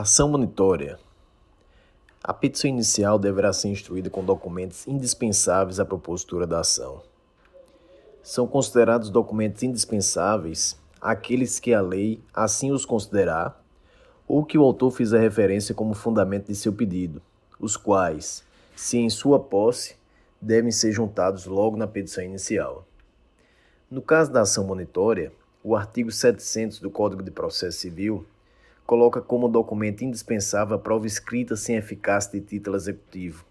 Ação monitória. A petição inicial deverá ser instruída com documentos indispensáveis à propositura da ação. São considerados documentos indispensáveis aqueles que a lei assim os considerar ou que o autor fizer referência como fundamento de seu pedido, os quais, se em sua posse, devem ser juntados logo na petição inicial. No caso da ação monitória, o artigo 700 do Código de Processo Civil coloca como documento indispensável a prova escrita sem eficácia de título executivo,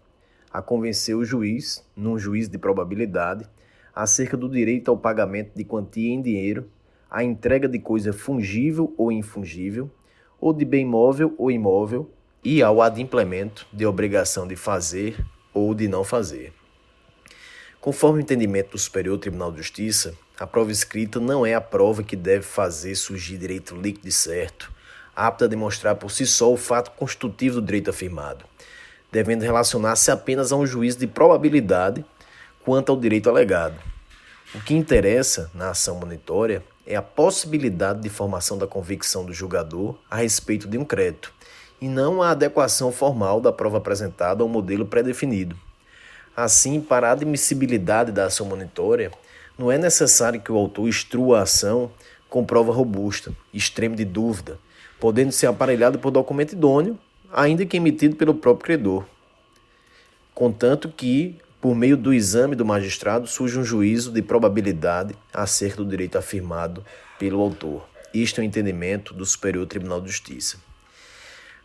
a convencer o juiz, num juízo de probabilidade, acerca do direito ao pagamento de quantia em dinheiro, a entrega de coisa fungível ou infungível, ou de bem móvel ou imóvel, e ao adimplemento de obrigação de fazer ou de não fazer. Conforme o entendimento do Superior Tribunal de Justiça, a prova escrita não é a prova que deve fazer surgir direito líquido e certo, apta a demonstrar por si só o fato constitutivo do direito afirmado, devendo relacionar-se apenas a um juízo de probabilidade quanto ao direito alegado. O que interessa na ação monitória é a possibilidade de formação da convicção do julgador a respeito de um crédito, e não a adequação formal da prova apresentada ao modelo pré-definido. Assim, para a admissibilidade da ação monitória, não é necessário que o autor instrua a ação com prova robusta, extremo de dúvida, podendo ser aparelhado por documento idôneo, ainda que emitido pelo próprio credor. Contanto que, por meio do exame do magistrado, surge um juízo de probabilidade acerca do direito afirmado pelo autor. Isto é o entendimento do Superior Tribunal de Justiça.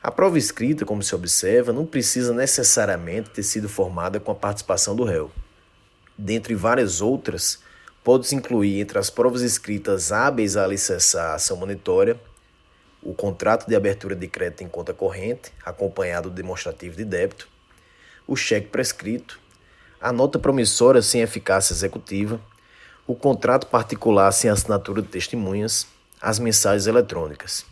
A prova escrita, como se observa, não precisa necessariamente ter sido formada com a participação do réu. Dentre várias outras, pode-se incluir entre as provas escritas hábeis a alicerçar a ação monitória o contrato de abertura de crédito em conta corrente, acompanhado do demonstrativo de débito, o cheque prescrito, a nota promissória sem eficácia executiva, o contrato particular sem assinatura de testemunhas, as mensagens eletrônicas.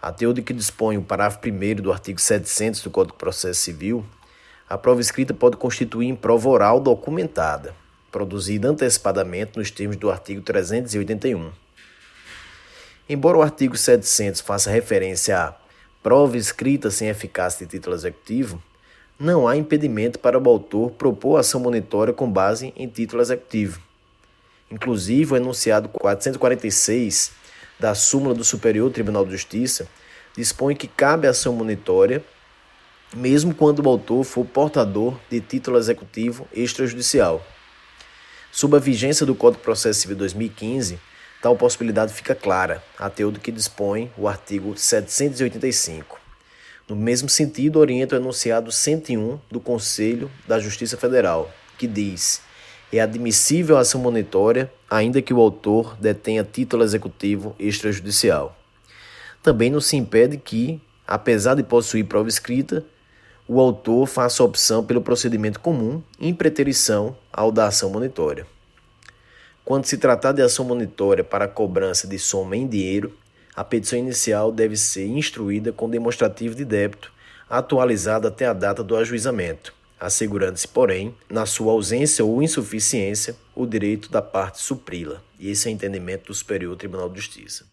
Até o de que dispõe o parágrafo 1 do artigo 700 do Código de Processo Civil, a prova escrita pode constituir em prova oral documentada, produzida antecipadamente nos termos do artigo 381. Embora o artigo 700 faça referência a prova escrita sem eficácia de título executivo, não há impedimento para o autor propor ação monitória com base em título executivo. Inclusive, o enunciado 446 da súmula do Superior Tribunal de Justiça dispõe que cabe ação monitória mesmo quando o autor for portador de título executivo extrajudicial. Sob a vigência do Código de Processo Civil 2015, Tal possibilidade fica clara, até o do que dispõe o artigo 785. No mesmo sentido, orienta o enunciado 101 do Conselho da Justiça Federal, que diz: é admissível a ação monitória, ainda que o autor detenha título executivo extrajudicial. Também não se impede que, apesar de possuir prova escrita, o autor faça opção pelo procedimento comum em preterição ao da ação monitória. Quando se tratar de ação monitória para cobrança de soma em dinheiro, a petição inicial deve ser instruída com demonstrativo de débito atualizado até a data do ajuizamento, assegurando-se, porém, na sua ausência ou insuficiência, o direito da parte supri-la. E esse é o entendimento do Superior Tribunal de Justiça.